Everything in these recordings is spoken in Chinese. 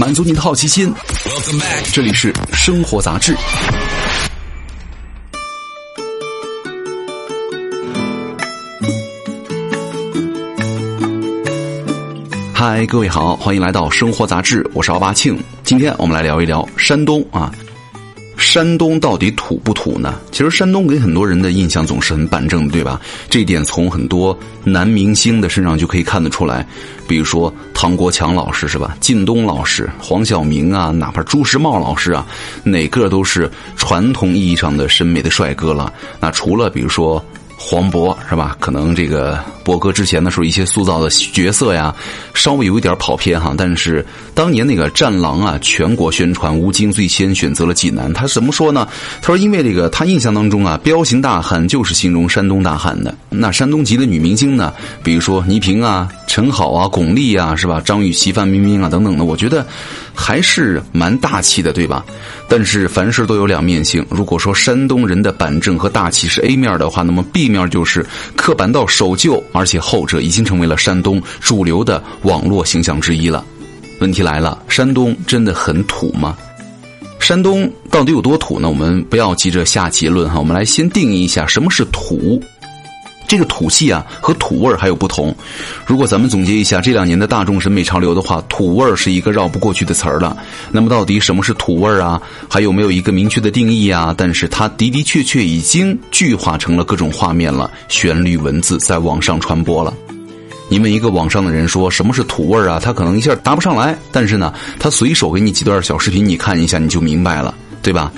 满足您的好奇心。这里是生活杂志。嗨，各位好，欢迎来到生活杂志，我是奥巴庆。今天我们来聊一聊山东啊。山东到底土不土呢？其实山东给很多人的印象总是很板正的，对吧？这一点从很多男明星的身上就可以看得出来。比如说唐国强老师是吧？靳东老师、黄晓明啊，哪怕朱时茂老师啊，哪个都是传统意义上的审美的帅哥了。那除了比如说。黄渤是吧？可能这个博哥之前的时候一些塑造的角色呀，稍微有一点跑偏哈。但是当年那个《战狼》啊，全国宣传吴京最先选择了济南。他怎么说呢？他说：“因为这个他印象当中啊，彪形大汉就是形容山东大汉的。那山东籍的女明星呢，比如说倪萍啊、陈好啊、巩俐啊，是吧？张雨绮、范冰冰啊等等的，我觉得还是蛮大气的，对吧？但是凡事都有两面性。如果说山东人的板正和大气是 A 面的话，那么 B。面就是刻板到守旧，而且后者已经成为了山东主流的网络形象之一了。问题来了，山东真的很土吗？山东到底有多土呢？我们不要急着下结论哈，我们来先定义一下什么是土。这个土气啊和土味儿还有不同。如果咱们总结一下这两年的大众审美潮流的话，土味儿是一个绕不过去的词儿了。那么到底什么是土味儿啊？还有没有一个明确的定义啊？但是它的的确确已经具化成了各种画面了，旋律文字在网上传播了。你问一个网上的人说什么是土味儿啊？他可能一下答不上来。但是呢，他随手给你几段小视频，你看一下你就明白了，对吧？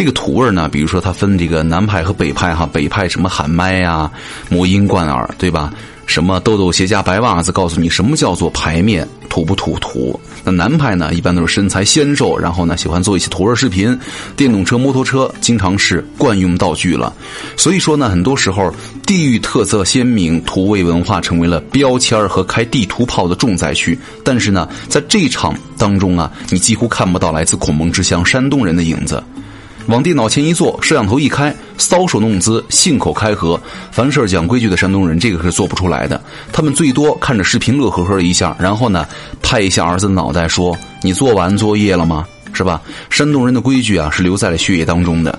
这个土味呢，比如说它分这个南派和北派哈，北派什么喊麦呀、魔音贯耳，对吧？什么豆豆鞋加白袜子，告诉你什么叫做排面土不土土。那南派呢，一般都是身材纤瘦，然后呢喜欢做一些土味视频，电动车、摩托车经常是惯用道具了。所以说呢，很多时候地域特色鲜明、土味文化成为了标签和开地图炮的重灾区。但是呢，在这场当中啊，你几乎看不到来自孔孟之乡山东人的影子。往电脑前一坐，摄像头一开，搔首弄姿，信口开河，凡事讲规矩的山东人，这个是做不出来的。他们最多看着视频乐呵呵一下，然后呢，拍一下儿子的脑袋，说：“你做完作业了吗？是吧？”山东人的规矩啊，是留在了血液当中的。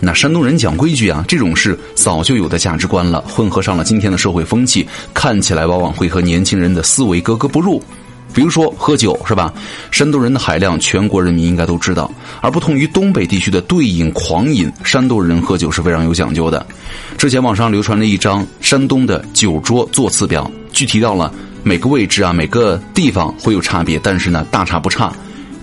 那山东人讲规矩啊，这种事早就有的价值观了，混合上了今天的社会风气，看起来往往会和年轻人的思维格格不入。比如说喝酒是吧？山东人的海量，全国人民应该都知道。而不同于东北地区的对饮狂饮，山东人喝酒是非常有讲究的。之前网上流传了一张山东的酒桌座次表，具体到了每个位置啊，每个地方会有差别，但是呢，大差不差。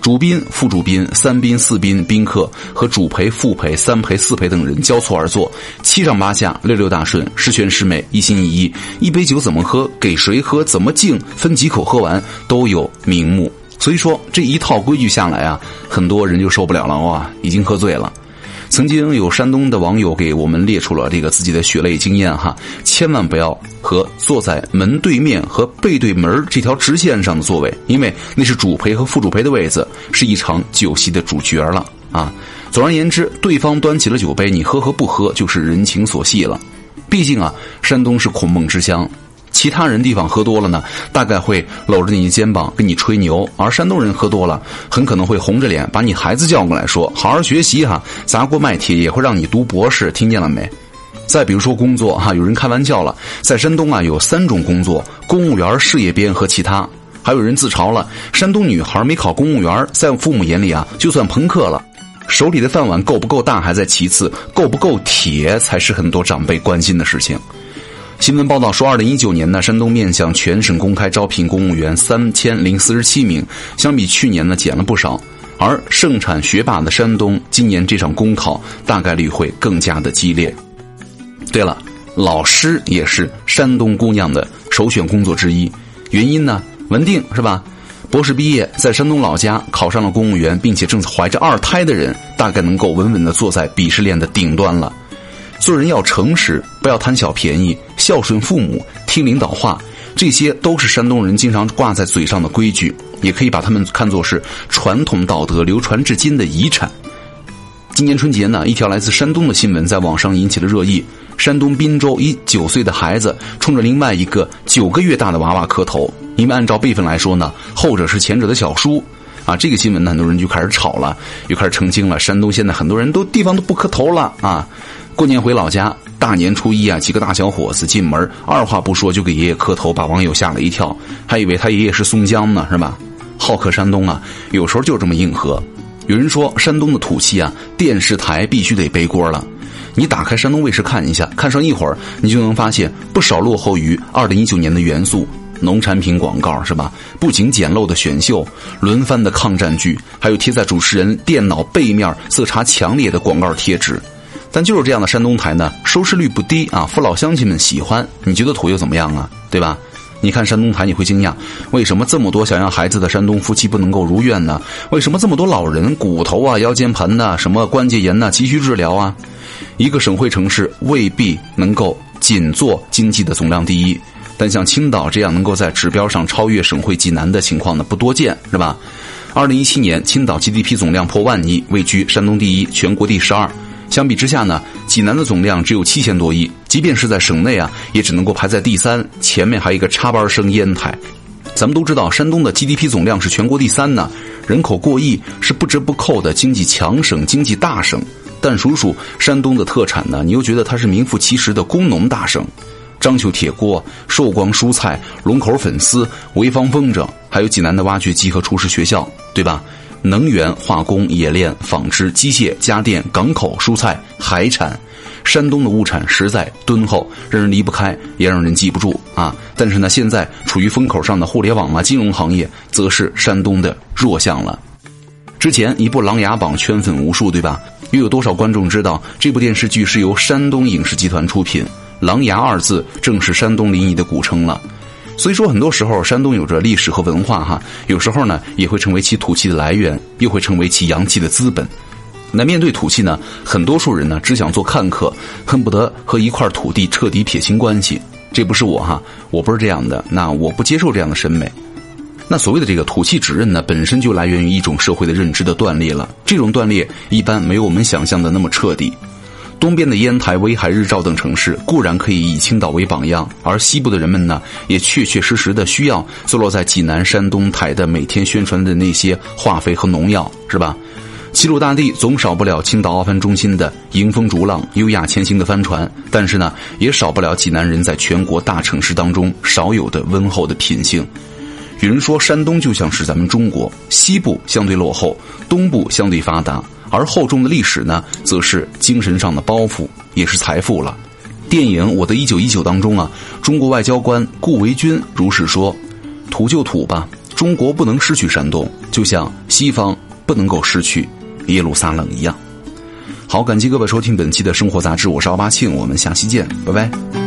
主宾、副主宾、三宾、四宾、宾客和主陪、副陪、三陪、四陪等人交错而坐，七上八下，六六大顺，十全十美，一心一意。一杯酒怎么喝，给谁喝，怎么敬，分几口喝完，都有名目。所以说这一套规矩下来啊，很多人就受不了了哇，已经喝醉了。曾经有山东的网友给我们列出了这个自己的血泪经验哈，千万不要和坐在门对面和背对门这条直线上的座位，因为那是主陪和副主陪的位子，是一场酒席的主角了啊。总而言之，对方端起了酒杯，你喝和不喝就是人情所系了。毕竟啊，山东是孔孟之乡。其他人地方喝多了呢，大概会搂着你的肩膀跟你吹牛；而山东人喝多了，很可能会红着脸把你孩子叫过来说：“好好学习哈，砸锅卖铁也会让你读博士，听见了没？”再比如说工作哈，有人开玩笑了，在山东啊有三种工作：公务员、事业编和其他。还有人自嘲了，山东女孩没考公务员，在父母眼里啊就算朋克了。手里的饭碗够不够大还在其次，够不够铁才是很多长辈关心的事情。新闻报道说，二零一九年呢，山东面向全省公开招聘公务员三千零四十七名，相比去年呢减了不少。而盛产学霸的山东，今年这场公考大概率会更加的激烈。对了，老师也是山东姑娘的首选工作之一，原因呢稳定是吧？博士毕业，在山东老家考上了公务员，并且正怀着二胎的人，大概能够稳稳的坐在鄙视链的顶端了。做人要诚实，不要贪小便宜，孝顺父母，听领导话，这些都是山东人经常挂在嘴上的规矩，也可以把他们看作是传统道德流传至今的遗产。今年春节呢，一条来自山东的新闻在网上引起了热议：山东滨州一九岁的孩子冲着另外一个九个月大的娃娃磕头，因为按照辈分来说呢，后者是前者的小叔。啊，这个新闻呢，很多人就开始吵了，又开始澄清了。山东现在很多人都地方都不磕头了啊！过年回老家，大年初一啊，几个大小伙子进门，二话不说就给爷爷磕头，把网友吓了一跳，还以为他爷爷是宋江呢，是吧？好客山东啊，有时候就这么硬核。有人说山东的土气啊，电视台必须得背锅了。你打开山东卫视看一下，看上一会儿，你就能发现不少落后于二零一九年的元素。农产品广告是吧？不仅简陋的选秀、轮番的抗战剧，还有贴在主持人电脑背面色差强烈的广告贴纸。但就是这样的山东台呢，收视率不低啊，父老乡亲们喜欢。你觉得土又怎么样啊？对吧？你看山东台，你会惊讶，为什么这么多想要孩子的山东夫妻不能够如愿呢？为什么这么多老人骨头啊、腰间盘呐、什么关节炎呐急需治疗啊？一个省会城市未必能够仅做经济的总量第一。但像青岛这样能够在指标上超越省会济南的情况呢，不多见，是吧？二零一七年，青岛 GDP 总量破万亿，位居山东第一，全国第十二。相比之下呢，济南的总量只有七千多亿，即便是在省内啊，也只能够排在第三，前面还有一个插班生烟台。咱们都知道，山东的 GDP 总量是全国第三呢，人口过亿，是不折不扣的经济强省、经济大省。但数数山东的特产呢，你又觉得它是名副其实的工农大省。章丘铁锅、寿光蔬菜、龙口粉丝、潍坊风筝，还有济南的挖掘机和厨师学校，对吧？能源、化工、冶炼、纺织、机械、家电、港口、蔬菜、海产，山东的物产实在敦厚，让人离不开，也让人记不住啊！但是呢，现在处于风口上的互联网啊、金融行业，则是山东的弱项了。之前一部《琅琊榜》圈粉无数，对吧？又有多少观众知道这部电视剧是由山东影视集团出品？琅琊二字正是山东临沂的古称了，所以说很多时候山东有着历史和文化哈，有时候呢也会成为其土气的来源，又会成为其阳气的资本。那面对土气呢，很多数人呢只想做看客，恨不得和一块土地彻底撇清关系。这不是我哈，我不是这样的，那我不接受这样的审美。那所谓的这个土气指认呢，本身就来源于一种社会的认知的断裂了，这种断裂一般没有我们想象的那么彻底。东边的烟台、威海、日照等城市固然可以以青岛为榜样，而西部的人们呢，也确确实实的需要坐落在济南、山东台的每天宣传的那些化肥和农药，是吧？齐鲁大地总少不了青岛奥帆中心的迎风逐浪、优雅前行的帆船，但是呢，也少不了济南人在全国大城市当中少有的温厚的品性。有人说，山东就像是咱们中国，西部相对落后，东部相对发达。而厚重的历史呢，则是精神上的包袱，也是财富了。电影《我的一九一九》当中啊，中国外交官顾维钧如是说：“土就土吧，中国不能失去山东，就像西方不能够失去耶路撒冷一样。”好，感激各位收听本期的生活杂志，我是奥巴庆，我们下期见，拜拜。